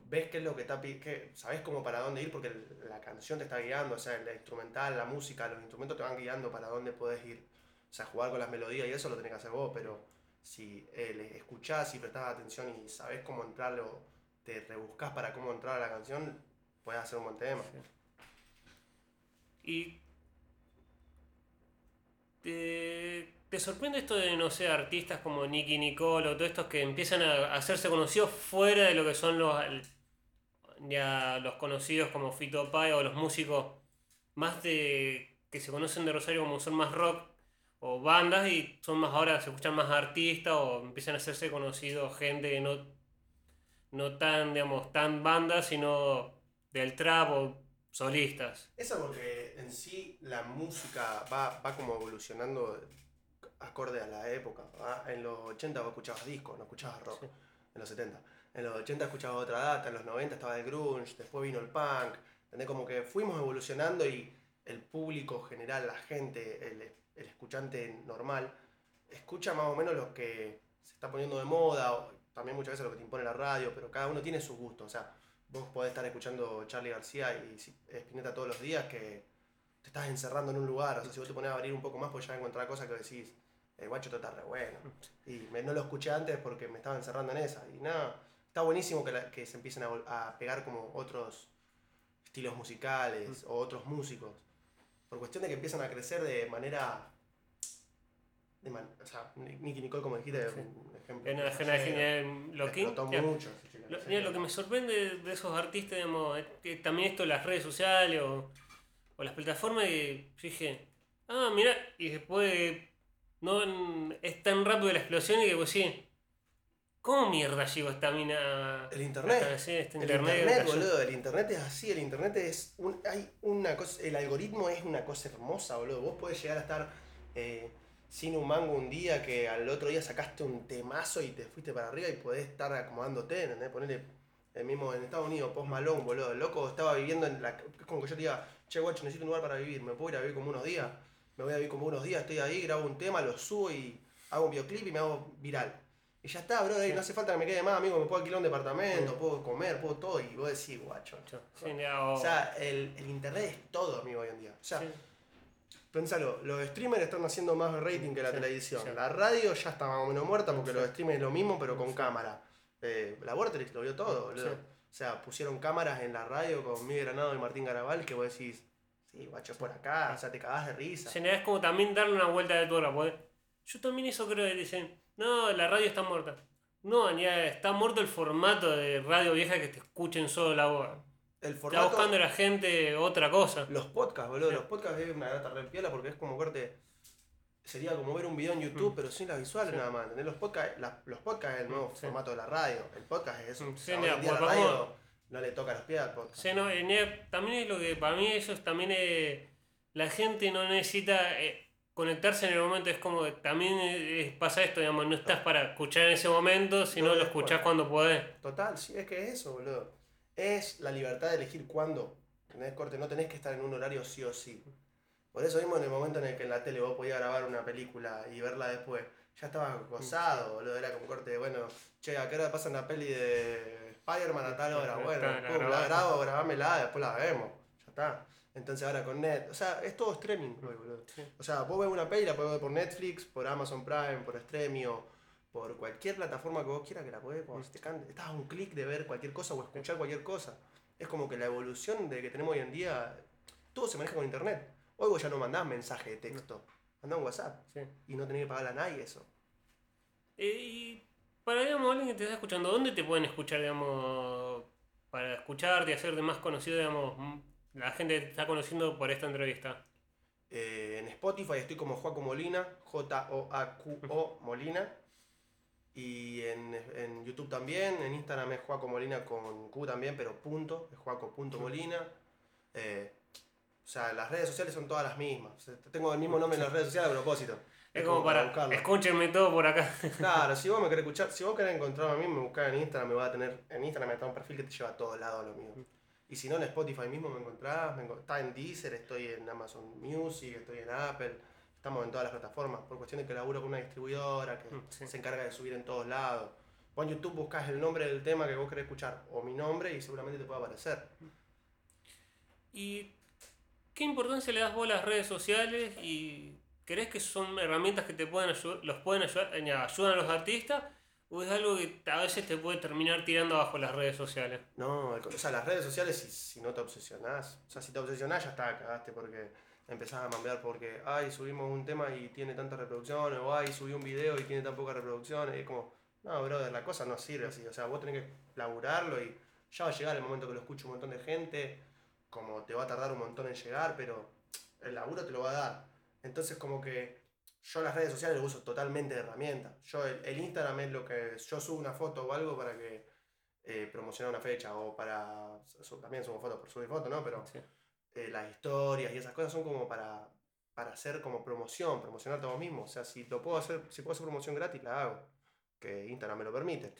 ves qué es lo que está qué- sabés como para dónde ir porque la canción te está guiando, o sea, la instrumental, la música, los instrumentos te van guiando para dónde podés ir. O sea, jugar con las melodías y eso lo tenés que hacer vos, pero si eh, escuchás y prestás atención y sabés cómo entrarlo, te rebuscás para cómo entrar a la canción, puedes hacer un buen tema. Y te, te sorprende esto de, no sé, artistas como Nicky Nicole o todos estos que empiezan a hacerse conocidos fuera de lo que son los, ya los conocidos como Fito Páez o los músicos más de que se conocen de Rosario como son más rock o bandas y son más ahora se escuchan más artistas o empiezan a hacerse conocidos gente que no no tan digamos tan bandas sino del trap o solistas Eso porque en sí la música va, va como evolucionando acorde a la época. ¿va? En los 80 vos escuchabas disco, no escuchabas rock. Sí. En los 70. En los 80 escuchabas otra data, en los 90 estaba el grunge, después vino el punk. ¿entendés? Como que fuimos evolucionando y el público general, la gente, el, el escuchante normal, escucha más o menos lo que se está poniendo de moda, o también muchas veces lo que te impone la radio, pero cada uno tiene su gusto. O sea, vos podés estar escuchando Charlie García y Spinetta todos los días que te estás encerrando en un lugar. O sea, si vos te pones a abrir un poco más, pues ya encontrar cosas que decís, el guacho está re bueno. Y me- no lo escuché antes porque me estaba encerrando en esa. Y nada, está buenísimo que, la- que se empiecen a, a pegar como otros estilos musicales o otros músicos. Por cuestión de que empiezan a crecer de manera... De man- o sea, Nicky Nicole, como dijiste, Sí. un ejemplo. en la no sé, generación lo que mucho. Lo, mira, lo que me sorprende de esos artistas, digamos, es que también esto, las redes sociales o, o las plataformas, que dije, ah, mira, y después no es tan rápido la explosión y que pues sí, ¿cómo mierda llegó esta mina? El internet. hasta- sí, este El internet, boludo, el internet es así, el internet es un, hay una cosa, el algoritmo es una cosa hermosa, boludo. Vos podés llegar a estar eh, sin un mango un día que al otro día sacaste un temazo y te fuiste para arriba y podés estar acomodándote, ¿entendés? Ponerle el mismo en Estados Unidos, Post Malone, boludo. El loco estaba viviendo en la. Es como que yo te diga, che, guacho, necesito un lugar para vivir, me puedo ir a vivir como unos días. Me voy a vivir como unos días, estoy ahí, grabo un tema, lo subo y hago un videoclip y me hago viral. Y ya está, bro, Sí. no hace falta que me quede más, amigo, me puedo alquilar un departamento, puedo comer, puedo todo, y vos decís, guacho. Sí, o- sea, el, el internet es todo, amigo, hoy en día. O sea, sí. pensalo, los streamers están haciendo más rating que la Sí, televisión. sí. La radio ya está más o menos muerta porque Sí. los streamers es lo mismo, pero con Sí. cámara. Eh, la Vortex lo vio todo, boludo. Sí. O sea, pusieron cámaras en la radio con Miguel Granado y Martín Garabal que vos decís, sí, guacho, es por acá, o sea, te cagás de risa. Sí, es como también darle una vuelta de tuerca. porque Yo también eso creo que dicen, no, la radio está muerta. No, ya está muerto el formato de radio vieja que te escuchen solo la voz. El Está formato, buscando la gente otra cosa. los podcasts, boludo, Sí. los podcasts es una data re piola porque es como verte, sería como ver un video en YouTube, Mm. pero sin las visuales Sí. nada más. ¿entendés? Los podcasts, la- los podcasts es el nuevo Sí. formato de la radio. El podcast es eso. Mm, O sea, hoy mira, en día la pues, radio vamos- no le toca los pies al podcast. Sí, no, en el- también es lo que para mí eso es también eh, la gente no necesita eh, conectarse en el momento, es como también eh, pasa esto, digamos, no estás para escuchar en ese momento, sino No, lo escuchás cuando podés. Total, sí, es que es eso, boludo. Es la libertad de elegir cuándo. ¿Entendés? Corte, no tenés que estar en un horario sí o sí. Por eso mismo en el momento en el que en la tele vos podías grabar una película y verla después, ya estabas gozado, boludo. Era como corte de, bueno, che, ¿a qué hora pasan la peli de Spider-Man a tal hora? Bueno, la pum, la grabás. grabo, grabámela, después la vemos. Ya está. Entonces ahora con Net, o sea, es todo streaming, hoy, boludo. Sí. O sea, vos ves una peli, la podés ver por Netflix, por Amazon Prime, por Stremio, por cualquier plataforma que vos quieras que la podés, cuando se te cante. Estás a un clic de ver cualquier cosa o escuchar cualquier cosa. Es como que la evolución de que tenemos hoy en día, todo se maneja con internet. Hoy vos ya no mandás mensaje de texto, mandás un WhatsApp Sí. y no tenés que pagarle a nadie eso. Eh, y para digamos, alguien que te está escuchando, ¿dónde te pueden escuchar, digamos, para escucharte y hacerte más conocido, digamos, la gente que te está conociendo por esta entrevista? Eh, en Spotify estoy como Joaco Molina, J-O-A-Q-O Molina. Y en, en YouTube también, en Instagram es Joaco Molina con Q también, pero punto, es Joaco.molina. Eh, o sea, las redes sociales son todas las mismas. Tengo el mismo nombre en las redes sociales a propósito. Es como para, buscarlo. escúchenme todo por acá. Claro, si vos me querés escuchar, si vos querés encontrarme a mí, me buscás en Instagram, me va a tener, en Instagram me está un perfil que te lleva a todos lados lo mío. Y si no, en Spotify mismo me encontrás, me está en Deezer, estoy en Amazon Music, estoy en Apple, estamos en todas las plataformas, por cuestión de que laburo con una distribuidora que Mm, sí. se encarga de subir en todos lados. Vos en YouTube buscás el nombre del tema que vos querés escuchar, o mi nombre, y seguramente te puede aparecer. ¿Y qué importancia le das vos a las redes sociales y ¿crees que son herramientas que te pueden ayudar, los pueden ayudar, eh, ayudan a los artistas? ¿O es algo que a veces te puede terminar tirando abajo las redes sociales? No, o sea, las redes sociales, si, no te obsesionás, o sea, si te obsesionás ya está, cagaste porque empezás a mambear porque, ay, subimos un tema y tiene tantas reproducciones, o ay, subí un video y tiene tan pocas reproducciones, y es como, no, brother, la cosa no sirve así, o sea, vos tenés que laburarlo y ya va a llegar el momento que lo escuche un montón de gente, como te va a tardar un montón en llegar, pero el laburo te lo va a dar. Entonces, como que yo las redes sociales lo uso totalmente de herramienta. Yo el, Instagram es lo que yo subo una foto o algo para que eh, promocionar una fecha o para también subo fotos por subir fotos, ¿no? Pero eh, las historias y esas cosas son como para para hacer como promoción, promocionar todo mismo. O sea, si lo puedo hacer, si puedo hacer promoción gratis, la hago. Que Instagram me lo permite.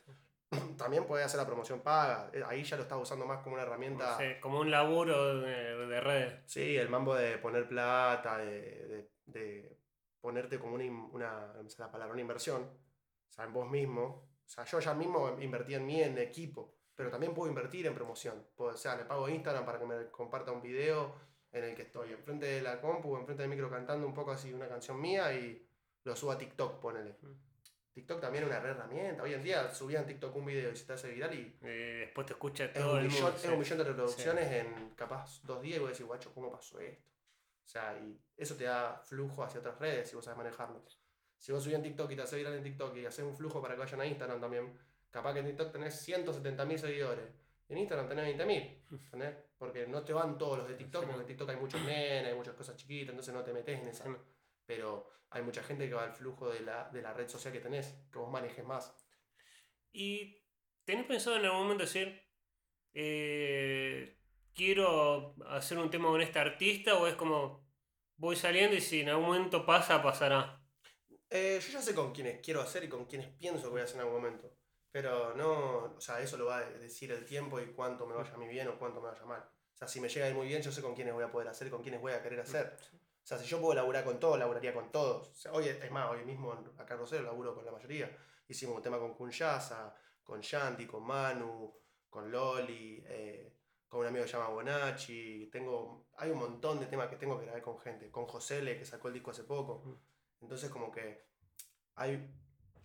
También puede hacer la promoción paga. Eh, ahí ya lo estás usando más como una herramienta. como un laburo de, de redes. Sí, el mambo de poner plata, de, de ponerte como una, una, la palabra, una inversión, o sea, en vos mismo. O sea, yo ya mismo invertí en mí, en equipo, pero también puedo invertir en promoción. o sea, le pago a Instagram para que me comparta un video en el que estoy enfrente de la compu, enfrente del micro cantando un poco así una canción mía y lo subo a TikTok, ponele. Mm. TikTok también es una herramienta. Hoy en día subían TikTok un video y se te hace viral y. después te escucha todo el millón, mundo. Es un millón de reproducciones en capaz dos días y vos decís, guacho, ¿cómo pasó esto? O sea, y eso te da flujo hacia otras redes si vos sabes manejarlo. Si vos subís en TikTok y te haces viral en TikTok y haces un flujo para que vayan a Instagram también, capaz que en TikTok tenés 170.000 seguidores. En Instagram tenés 20.000, ¿entendés? Porque no te van todos los de TikTok, porque en TikTok hay muchos nenes, hay muchas cosas chiquitas, entonces no te metes en esa. Pero hay mucha gente que va al flujo de la, de la red social que tenés, que vos manejes más. ¿Y tenés pensado en algún momento decir, eh, quiero hacer un tema con este artista o es como voy saliendo y si en algún momento pasa, pasará? Eh, yo ya sé con quiénes quiero hacer y con quiénes pienso que voy a hacer en algún momento. Pero no, o sea, eso lo va a decir el tiempo y cuánto me vaya a mí bien o cuánto me vaya mal. O sea, si me llega a ir muy bien, yo sé con quiénes voy a poder hacer y con quiénes voy a querer hacer. O sea, si yo puedo laburar con todos, laburaría con todos. O sea, hoy, es más, hoy mismo acá en Rosero laburo con la mayoría. Hicimos un tema con Kunyasa, con Shanti, con Manu, con Loli. Eh, con un amigo que se llama Bonacci, tengo, hay un montón de temas que tengo que grabar con gente, con José Le, que sacó el disco hace poco. Mm. Entonces como que hay,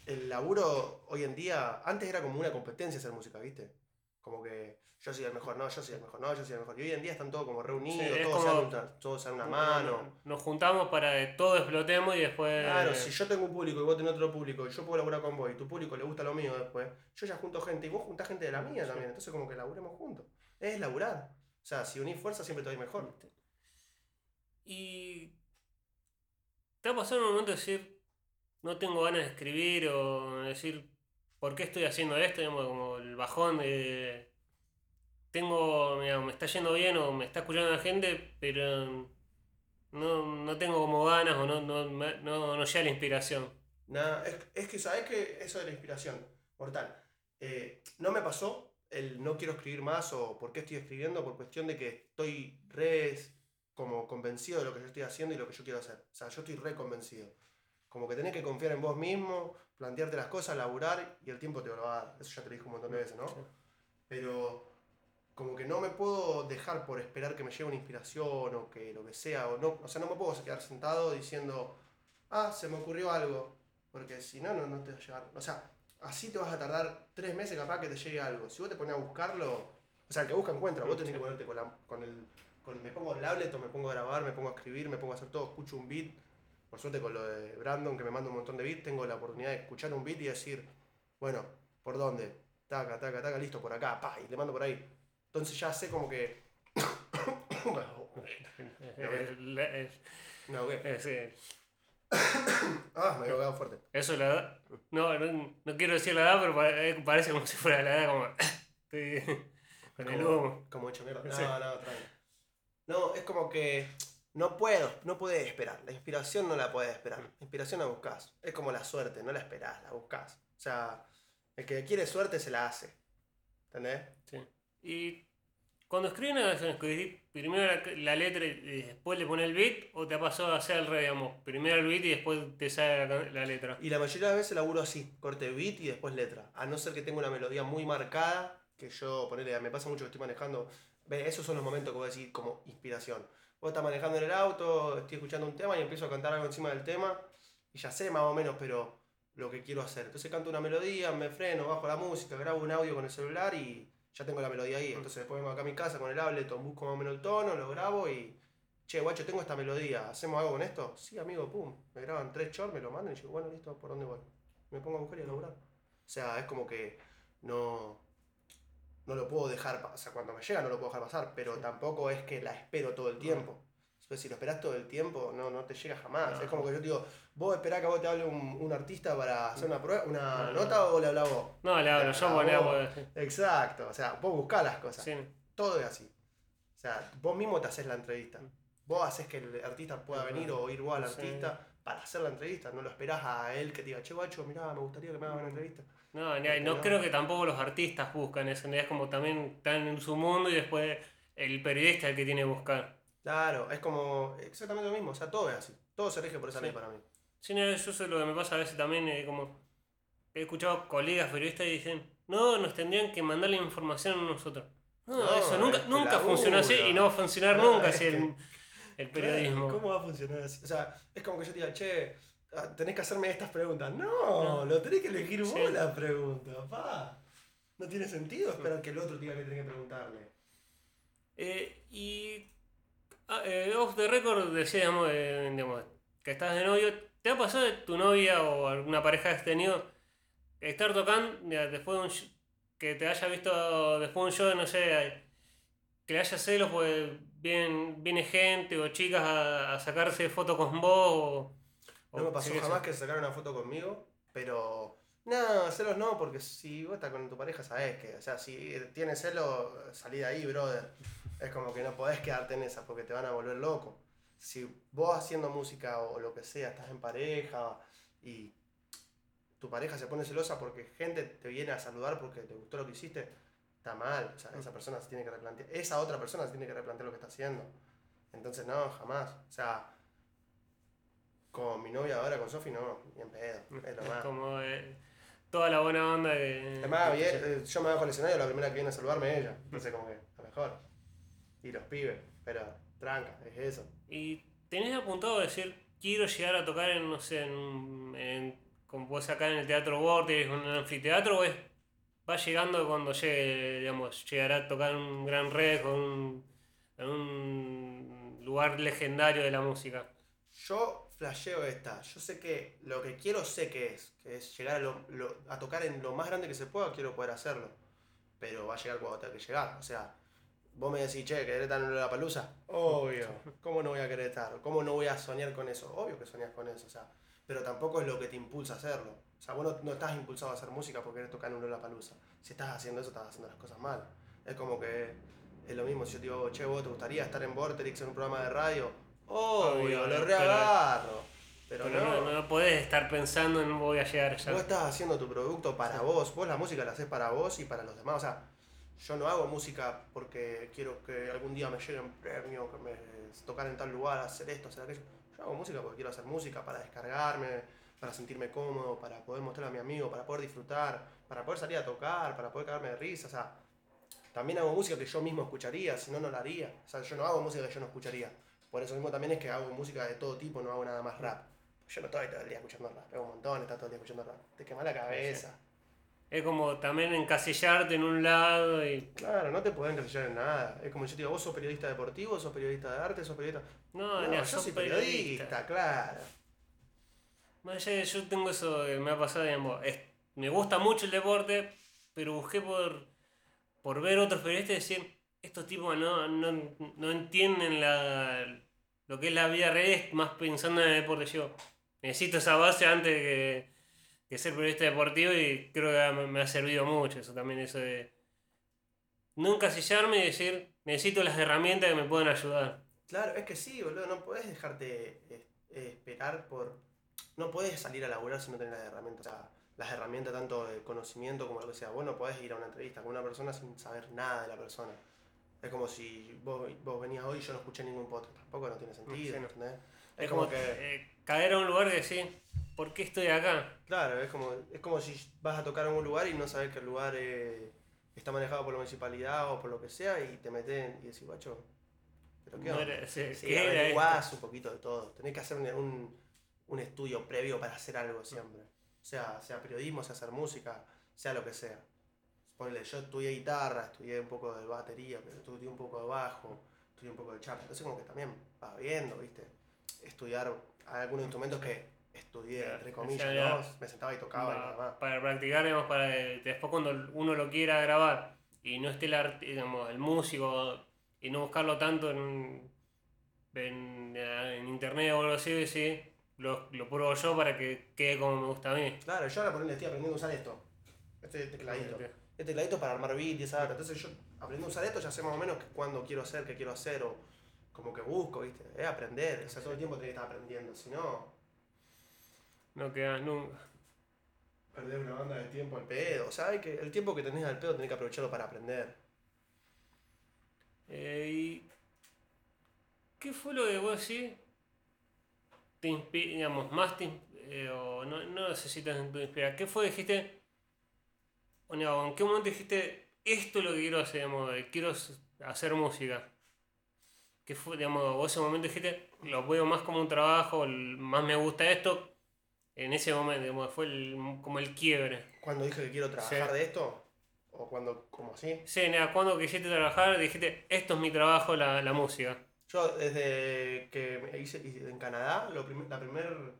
el laburo hoy en día, antes era como una competencia hacer música, ¿viste? Como que yo soy el mejor, no, yo soy el mejor, no, yo soy el mejor. Y hoy en día están todos como reunidos, todos, se dan una, mano. Nos juntamos para que todos explotemos y después... Claro, si yo tengo un público y vos tenés otro público y yo puedo laburar con vos y tu público le gusta lo mío después, yo ya junto gente y vos juntás gente de la mía también, entonces como que laburemos juntos es laburar. O sea, si unís fuerza siempre te va a ir mejor. Y. ¿Te ha pasado un momento de decir, no tengo ganas de escribir o decir, ¿por qué estoy haciendo esto? Digamos, como el bajón de. Tengo, me está yendo bien o me está escuchando la gente, pero no, tengo como ganas o no, no, no, no llega la inspiración. Nada, es, que sabes que eso de la inspiración, mortal. Eh, no me pasó, el no quiero escribir más o por qué estoy escribiendo, por cuestión de que estoy re como convencido de lo que yo estoy haciendo y lo que yo quiero hacer. O sea, yo estoy re convencido. Como que tenés que confiar en vos mismo, plantearte las cosas, laburar y el tiempo te lo va a dar. Eso ya te lo dije un montón de veces, ¿no? Pero como que no me puedo dejar por esperar que me llegue una inspiración o que lo que sea, o no, o sea, no me puedo quedar sentado diciendo, ah, se me ocurrió algo, porque si no, no, no te va a llegar. O sea, así te vas a tardar tres meses capaz que te llegue algo. Si vos te pones a buscarlo, o sea, el que busca encuentra, vos tenés que ponerte con, la, con el... Me pongo el tablet o me pongo a grabar, me pongo a escribir, me pongo a hacer todo, escucho un beat. Por suerte con lo de Brandon, que me manda un montón de beats, tengo la oportunidad de escuchar un beat y decir, bueno, ¿por dónde? Taca, taca, taca, listo, por acá, pa, y le mando por ahí. Entonces ya sé como que... no, ¿qué? ah, me he ahogado fuerte. Eso la edad. No, no, quiero decir la edad, pero eh, parece como si fuera la edad como. con el humo. Como hecho mierda. No, no, No, es como que. No puedo, no puedes esperar. La inspiración no la puedes esperar. La inspiración la buscas. Es como la suerte, no la esperás, la buscas. O sea, el que quiere suerte se la hace. ¿Entendés? Sí. Y cuando escribes una canción, primero la, letra y después le pones el beat o te ha pasado a hacer el rey, digamos, primero el beat y después te sale la, letra. Y la mayoría de veces laburo así, corte beat y después letra. A no ser que tenga una melodía muy marcada, que yo, ponele, me pasa mucho que estoy manejando. Esos son los momentos que voy a decir como inspiración. vos estás manejando en el auto, estoy escuchando un tema y empiezo a cantar algo encima del tema y ya sé más o menos, pero lo que quiero hacer. Entonces canto una melodía, me freno, bajo la música, grabo un audio con el celular y ya tengo la melodía ahí. Entonces después vengo acá a mi casa con el Ableton, busco más o menos el tono, lo grabo y, che, guacho, tengo esta melodía, ¿hacemos algo con esto? Sí, amigo, pum. Me graban tres shorts, me lo mandan y digo, bueno, listo, ¿por dónde voy? Me pongo a buscar y a lograr. O sea, es como que no, no lo puedo dejar, o sea, cuando me llega no lo puedo dejar pasar, pero tampoco es que la espero todo el tiempo. Entonces, si lo esperás todo el tiempo, no, no te llega jamás. No. Es como que yo te digo, vos esperás que a vos te hable un, un artista para hacer una prueba, una No, no. nota o le hablas vos. No, le hablo, yo pues, Exacto, o sea, vos buscás las cosas. sí. Todo es así. O sea, vos mismo te haces la entrevista. Vos haces que el artista pueda venir o ir vos al Sí. artista para hacer la entrevista. No lo esperás a él que te diga, che, guacho, mirá, me gustaría que me hagan una entrevista. No, ni- no creo que tampoco los artistas buscan eso, es como también están en su mundo y después el periodista es el que tiene que buscar. Claro, es como exactamente lo mismo. O sea, todo es así. Todo se rige por esa Sí. ley para mí. Sí, no, eso es lo que me pasa a veces también, eh, como he escuchado colegas periodistas y dicen, no, nos tendrían que mandar la información a nosotros. No, No, eso nunca, es nunca funcionó así y no va a funcionar No, nunca así el, el periodismo. ¿Cómo va a funcionar así? O sea, es como que yo te diga, che, ah, tenés que hacerme estas preguntas. No, No. lo tenés que elegir vos la pregunta, pa. No tiene sentido esperar que el otro diga que tenés que preguntarle. Eh, y ah, eh, off the record decíamos, eh, digamos, que estás de novio. ¿Te ha pasado de tu novia o alguna pareja que has tenido estar tocando después de un que te haya visto después de un show, no sé, que le haya celos, pues viene, viene gente o chicas a, a sacarse fotos con vos? O, No me pasó jamás que se sacaran una foto conmigo, pero. No, celos no, porque si vos estás con tu pareja, sabés que. O sea, si tienes celos, salí de ahí, brother. Es como que no podés quedarte en esa porque te van a volver loco. Si vos haciendo música o lo que sea, estás en pareja y tu pareja se pone celosa porque gente te viene a saludar porque te gustó lo que hiciste, está mal. O sea, esa persona se tiene que replantear. Esa otra persona se tiene que replantear lo que está haciendo. Entonces, no, jamás. O sea, con mi novia ahora, con Sofi, no, ni en pedo. Es lo más. Como eh, toda la buena onda que... Además, bien, eh, yo me bajo al escenario, la primera que viene a saludarme es ella. Entonces, como que, a lo mejor. Y los pibes, pero tranca, es eso. ¿Y tenés apuntado a decir, quiero llegar a tocar en, no sé, en, en como vos acá en el Teatro Vortex, en un anfiteatro, o es, va llegando cuando llegue, digamos, llegará a tocar en un gran red, un, en un lugar legendario de la música? Yo flasheo esta. Yo sé que lo que quiero, sé que es. Que es llegar a, lo- lo- a tocar en lo más grande que se pueda, quiero poder hacerlo. Pero va a llegar cuando tenga que llegar. O sea, vos me decís, che, ¿querés estar en la palusa? Obvio. ¿Cómo no voy a querer estar? ¿Cómo no voy a soñar con eso? Obvio que soñás con eso. O sea, pero tampoco es lo que te impulsa a hacerlo. O sea, vos no, no estás impulsado a hacer música porque querés tocar en un palusa. Si estás haciendo eso, estás haciendo las cosas mal. Es como que es lo mismo si yo te digo, che, vos te gustaría estar en Vorterix en un programa de radio. Obvio, lo reagarro. Pero, Pero no, no, no podés estar pensando en voy a llegar Vos allá. estás haciendo tu producto para vos, vos la música la haces para vos y para los demás. O sea, yo no hago música porque quiero que algún día me llegue un premio, que me tocar en tal lugar, hacer esto, hacer aquello. Yo hago música porque quiero hacer música, para descargarme, para sentirme cómodo, para poder mostrarle a mi amigo, para poder disfrutar, para poder salir a tocar, para poder cagarme de risa. O sea, también hago música que yo mismo escucharía, si no, no la haría. O sea, yo no hago música que yo no escucharía. Por eso mismo también es que hago música de todo tipo, no hago nada más rap. Yo no estoy todo el día escuchando rap, hago un montón, está todo el día escuchando rap. Te quema la cabeza. Es como también encasillarte en un lado y... Claro, no te pueden encasillar en nada. Es como yo te digo, vos sos periodista deportivo, sos periodista de arte, sos periodista. No, No, yo sos soy periodista. periodista, claro. Más allá de- yo tengo eso, eh, me ha pasado, digamos, es- me gusta mucho el deporte, pero busqué por, por ver otros periodistas y decir, estos tipos no, no, no entienden la, lo que es la vida real, más pensando en el deporte. Yo necesito esa base antes que, que ser periodista deportivo y creo que me, ha servido mucho eso también, eso de no encasillarme y decir, necesito las herramientas que me puedan ayudar. Claro, es que sí, boludo, no podés dejarte eh, esperar por... No podés salir a laburar si no tenés las herramientas. O sea, las herramientas tanto de conocimiento como lo que sea. Vos no podés ir a una entrevista con una persona sin saber nada de la persona. Es como si vos, vos venías hoy y yo no escuché ningún podcast. Tampoco no tiene sentido, Sí, no. ¿entendés? Es como eh, caer a un lugar y decir, ¿por qué estoy acá? Claro, es como, es como si vas a tocar en un lugar y no sabes que el lugar eh, está manejado por la municipalidad o por lo que sea y te meten y decís, guacho, Pero ¿qué onda? sí, Sí, ¿qué era averiguás un poquito de todo. Tenés que hacer un- un estudio previo para hacer algo siempre. O sea, sea periodismo, sea hacer música, sea lo que sea. Ponele, yo estudié guitarra, estudié un poco de batería, pero estudié un poco de bajo, estudié un poco de chapa. Entonces como que también vas viendo, ¿viste? Estudiar algunos instrumentos que estudié, Claro, entre o comillas, sea, ¿no? Me sentaba y tocaba y nada más. para practicar, digamos, para que después cuando uno lo quiera grabar y no esté el, art- digamos, el músico y no buscarlo tanto en, en, en internet o algo así, sí, lo, lo pruebo yo para que quede como me gusta a mí. Claro, yo ahora ponele, estoy aprendiendo a usar esto. Este tecladito. Este tecladito para armar beat y esa data. Entonces yo aprendiendo a usar esto ya sé más o menos cuándo quiero hacer, qué quiero hacer o como que busco, ¿viste? Es aprender. O sea, todo el tiempo tenés que estar aprendiendo. Si no, No queda nunca. perder una banda de tiempo al pedo. O sea, hay que, el tiempo que tenés al pedo tenés que aprovecharlo para aprender. Eh, ¿y qué fue lo que vos decís? Te digamos, más te, eh, o no, no necesitas te inspirar. ¿Qué fue? Dijiste, ¿en qué momento dijiste, esto es lo que quiero hacer, digamos, quiero hacer música? ¿Qué fue, digamos, vos ese momento dijiste, lo veo más como un trabajo, más me gusta esto? En ese momento, digamos, fue el- como el quiebre. Cuando dije que quiero trabajar Sí. de esto, o cuando, como así. Sí, nada, cuando quisiste trabajar, dijiste, esto es mi trabajo, la, la música. Yo desde que hice en Canadá, lo prim- la primer,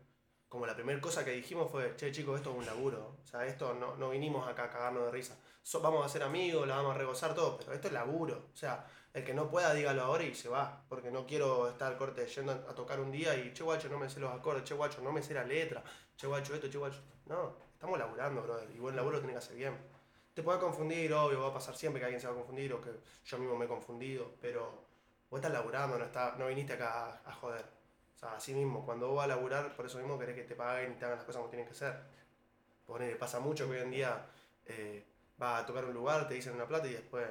como la primera cosa que dijimos fue, che chicos, esto es un laburo. O sea, esto no, no vinimos acá a cagarnos de risa. Vamos a ser amigos, la vamos a regozar todo, pero esto es laburo. O sea, el que no pueda, dígalo ahora y se va. Porque no quiero estar corte yendo a tocar un día y, che guacho, no me sé los acordes, che guacho, no me sé la letra, che guacho esto, che guacho. No, estamos laburando, brother. Y buen laburo tiene que hacer bien. Te puede confundir, obvio, va a pasar siempre que alguien se va a confundir o que yo mismo me he confundido, pero vos estás laburando, no, está, no viniste acá a joder. Sea, así mismo, cuando vos vas a laburar, por eso mismo querés que te paguen y te hagan las cosas como tienen que ser. Ponele, pasa mucho que hoy en día eh, vas a tocar un lugar, te dicen una plata y después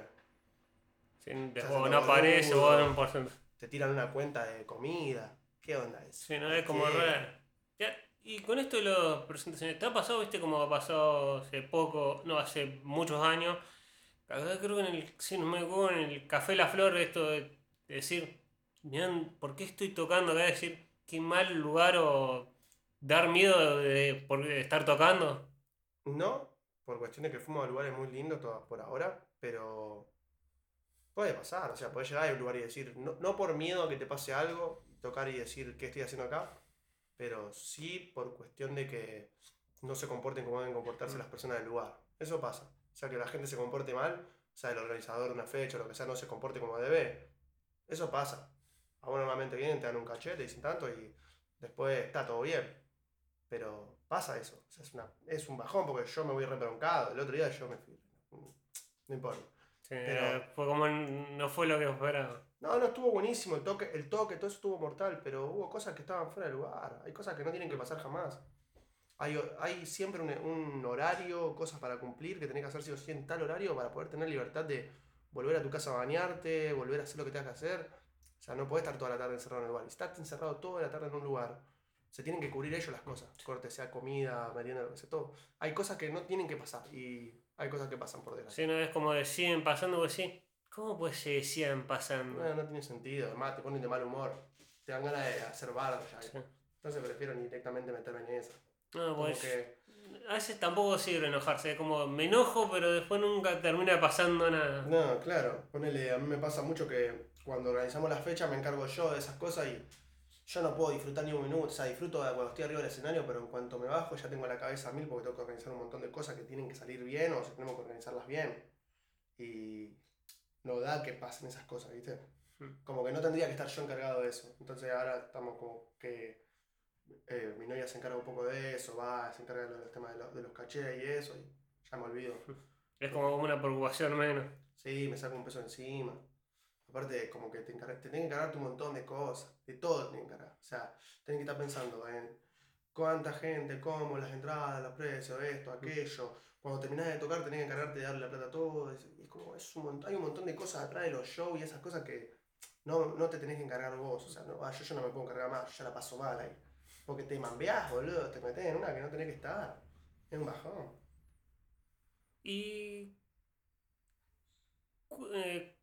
Sí, después no aparece o boludo. dan un porcentaje. te tiran una cuenta de comida. ¿Qué onda eso? Sí, no es como ¿Qué? raro. Ya, y con esto de las presentaciones, ¿te ha pasado, viste, como ha pasado hace poco, no, hace muchos años? Acá creo que en el, sí, no me acuerdo, en el Café La Flor, esto de, de decir, ¿por qué estoy tocando acá? Decir, qué mal lugar o dar miedo de, por, estar tocando. No, por cuestión de que fuimos a lugares muy lindos todas por ahora, pero puede pasar, o sea, puedes llegar a un lugar y decir, no, no por miedo a que te pase algo, tocar y decir qué estoy haciendo acá, pero sí por cuestión de que no se comporten como deben comportarse las personas del lugar. Eso pasa. O sea, que la gente se comporte mal, o sea, el organizador de una fecha o lo que sea no se comporte como debe. Eso pasa. A vos normalmente vienen, te dan un cachete, dicen tanto y después está todo bien. Pero pasa eso. O sea, es, una, es un bajón porque yo me voy rebroncado. El otro día yo me fui. No importa. Sí, Pero- fue como, no fue lo que esperaba. No, no, estuvo buenísimo. El toque, el toque, todo eso estuvo mortal. Pero hubo cosas que estaban fuera de lugar. Hay cosas que no tienen que pasar jamás. Hay, hay siempre un, un horario, cosas para cumplir que tenés que hacer sí o sí en tal horario para poder tener libertad de volver a tu casa a bañarte, volver a hacer lo que tengas que hacer. O sea, no podés estar toda la tarde encerrado en lugar. Si estás encerrado toda la tarde en un lugar, se tienen que cubrir ellos las cosas. Corte, sea comida, merienda, lo que sea, todo. Hay cosas que no tienen que pasar y hay cosas que pasan por delante. Sí, no es como de siguen pasando, vos decís, ¿cómo puede ser que sigan pasando? No, no tiene sentido. Además, te ponen de mal humor. Te dan ganas de hacer bardo ya. Sí. Entonces prefiero ni directamente meterme en esa. No, pues que, a veces tampoco sirve enojarse, es como me enojo, pero después nunca termina pasando nada. no, claro. Ponele, a mí me pasa mucho que cuando organizamos la fecha me encargo yo de esas cosas y yo no puedo disfrutar ni un minuto. O sea, disfruto de cuando estoy arriba del escenario, pero en cuanto me bajo ya tengo la cabeza a mil porque tengo que organizar un montón de cosas que tienen que salir bien o si tenemos que organizarlas bien. Y no da que pasen esas cosas, ¿viste? Hmm. Como que no tendría que estar yo encargado de eso. Entonces ahora estamos como que eh, mi novia se encarga un poco de eso, va, se encarga de los temas de los, de los cachés y eso, y ya me olvido. Es como una preocupación menos. Sí, me saco un peso encima. Aparte, como que te, encarga- te tenés que encargarte un montón de cosas, de todo te tenés que encargar. O sea, tenés que estar pensando en cuánta gente, cómo, las entradas, los precios, esto, aquello. Cuando terminás de tocar tenés que encargarte de darle la plata a todos. Es, es como, es un mont- hay un montón de cosas atrás de los shows y esas cosas que no, no te tenés que encargar vos. O sea, no, ah, yo, yo no me puedo encargar más, yo ya la paso mal ahí. Porque te mambeás, boludo, te metés en una que no tenés que estar. Es un bajón. Y. eh,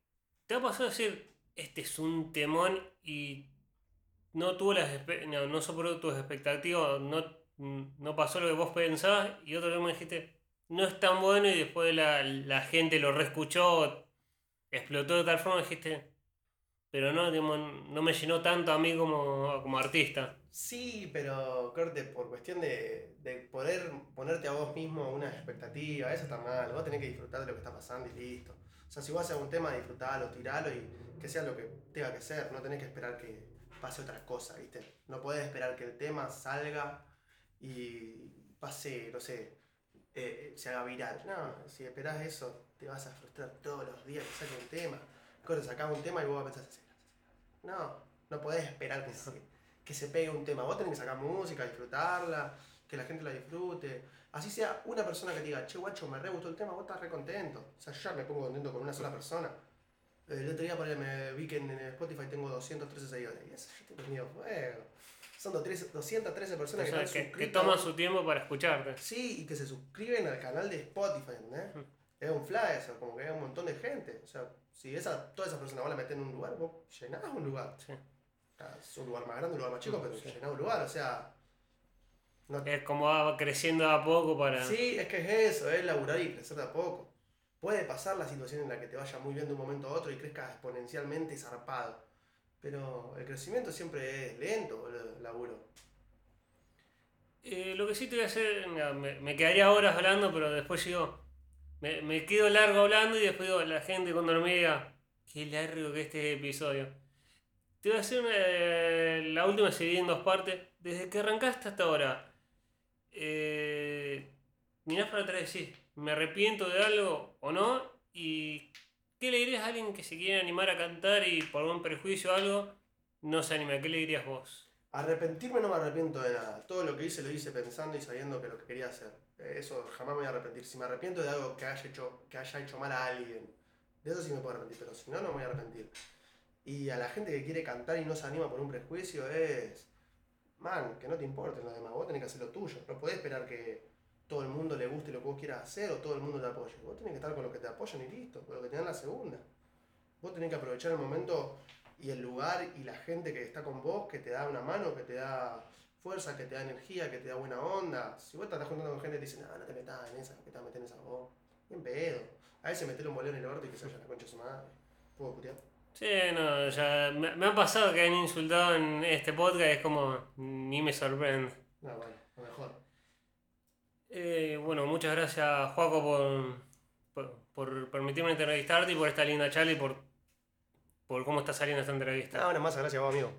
¿Te ha pasado decir, este es un temón y no tuvo las no, no tus expectativas, no, no pasó lo que vos pensabas y otro me dijiste, no es tan bueno y después la, la gente lo reescuchó, explotó de tal forma dijiste, pero no, digamos, no me llenó tanto a mí como, como artista. Sí, pero corte, por cuestión de, de poder ponerte a vos mismo una expectativa, eso está mal. Vos tenés que disfrutar de lo que está pasando y listo. Sea, si vos haces un tema, disfrutalo, tiralo y que sea lo que tenga que ser. No tenés que esperar que pase otra cosa, ¿viste? No podés esperar que el tema salga y pase, no sé, eh, se haga viral. No, si esperás eso, te vas a frustrar todos los días que saque un tema. Corte, sacás un tema y vos pensás así. No, no podés esperar que se, que se pegue un tema. Vos tenés que sacar música, disfrutarla, que la gente la disfrute. Así sea una persona que te diga, che, guacho, me re gustó el tema, vos estás re contento. O sea, yo ya me pongo contento con una sola persona. El otro día por ahí me vi que en Spotify tengo 213 seguidores. Y eso yo te fuego. Son 213 213 personas que Personas están que, que suscritas. toman su tiempo para escucharte. Sí, y que se suscriben al canal de Spotify, ¿entendés? Mm. Es un flash, eso, como que hay un montón de gente. O sea, si esa, todas esas personas vos la metés en un lugar, vos llenás un lugar. Sí. Ah, Es un lugar más grande, un lugar más chico, pero Sí. llenás un lugar, o sea. No, Es como va creciendo a poco para... Sí, es que es eso, es laburar y crecer de a poco. Puede pasar la situación en la que te vaya muy bien de un momento a otro y crezcas exponencialmente zarpado. Pero el crecimiento siempre es lento, el laburo. Eh, lo que sí te voy a hacer, mira, me, me quedaría horas hablando, pero después digo, me, me quedo largo hablando y después digo, la gente cuando me diga, qué largo que este episodio. Te voy a hacer una- la última se divide en dos partes. Desde que arrancaste hasta ahora, eh, mirás para atrás y decís, ¿me arrepiento de algo o no? ¿Y qué le dirías a alguien que se quiere animar a cantar y por un prejuicio o algo no se anima? ¿Qué le dirías vos? Arrepentirme no me arrepiento de nada. Todo lo que hice lo hice pensando y sabiendo que lo que quería hacer. Eh, Eso jamás me voy a arrepentir. Si me arrepiento de algo que haya hecho, que haya hecho mal a alguien, de eso sí me puedo arrepentir, pero si no, no me voy a arrepentir. Y a la gente que quiere cantar y no se anima por un prejuicio es. Man, que no te importen los demás. Vos tenés que hacer lo tuyo. No podés esperar que todo el mundo le guste lo que vos quieras hacer o todo el mundo te apoye. Vos tenés que estar con los que te apoyan y listo, con los que te dan la segunda. Vos tenés que aprovechar el momento y el lugar y la gente que está con vos, que te da una mano, que te da fuerza, que te da energía, que te da buena onda. Si vos estás juntando con gente que te dice, no, no te metas en esa, que te vas en esa vos. Bien pedo. A veces meterle un bolón en el orto y que se vaya la concha de su madre. ¿Puedo putear? Sí, no, ya me, me ha pasado que han insultado en este podcast, es como, ni me sorprende. No, bueno, lo mejor. Eh, bueno, muchas gracias, Juaco, por, por, por permitirme entrevistarte y por esta linda charla y por, por cómo está saliendo esta entrevista. No, una más, gracias a vos, amigo.